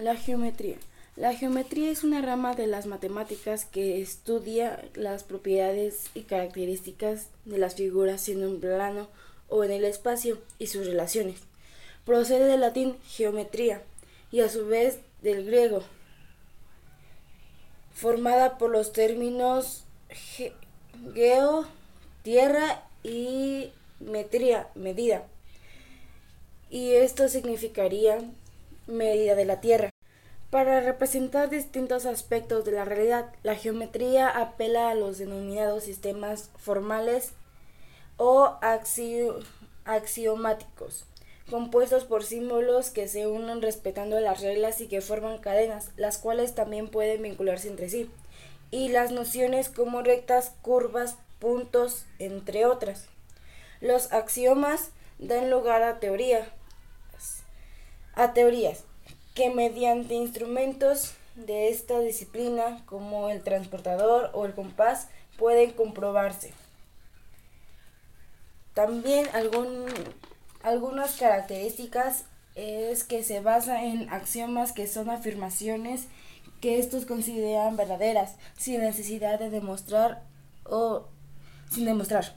La geometría. La geometría es una rama de las matemáticas que estudia las propiedades y características de las figuras en un plano o en el espacio y sus relaciones. Procede del latín geometría y a su vez del griego, formada por los términos geo, tierra y metría, medida. Y esto significaría medida de la Tierra. Para representar distintos aspectos de la realidad, la geometría apela a los denominados sistemas formales o axiomáticos, compuestos por símbolos que se unen respetando las reglas y que forman cadenas, las cuales también pueden vincularse entre sí, y las nociones como rectas, curvas, puntos, entre otras. Los axiomas dan lugar a teoría, a teorías que mediante instrumentos de esta disciplina como el transportador o el compás pueden comprobarse. También algunas características es que se basa en axiomas que son afirmaciones que estos consideran verdaderas sin necesidad de demostrar o sin demostrar.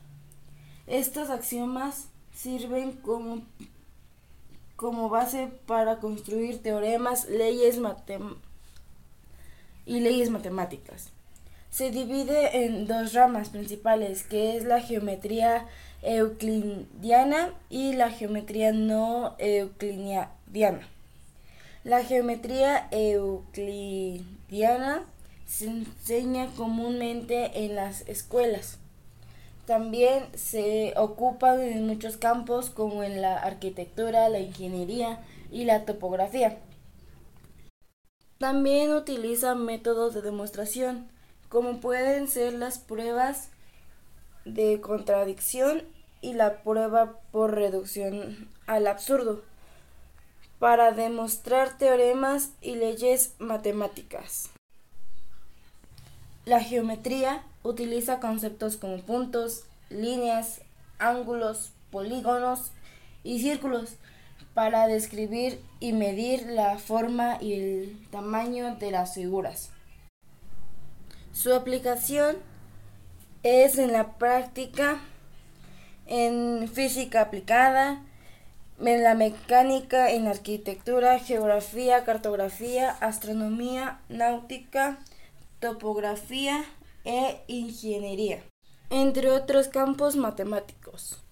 Estos axiomas sirven como como base para construir teoremas, leyes y leyes matemáticas. Se divide en dos ramas principales, que es la geometría euclidiana y la geometría no euclidiana. La geometría euclidiana se enseña comúnmente en las escuelas. También se ocupan en muchos campos como en la arquitectura, la ingeniería y la topografía. También utiliza métodos de demostración, como pueden ser las pruebas de contradicción y la prueba por reducción al absurdo, para demostrar teoremas y leyes matemáticas. La geometría utiliza conceptos como puntos, líneas, ángulos, polígonos y círculos para describir y medir la forma y el tamaño de las figuras. Su aplicación es en la práctica, en física aplicada, en la mecánica, en arquitectura, geografía, cartografía, astronomía, náutica, topografía e ingeniería, entre otros campos matemáticos.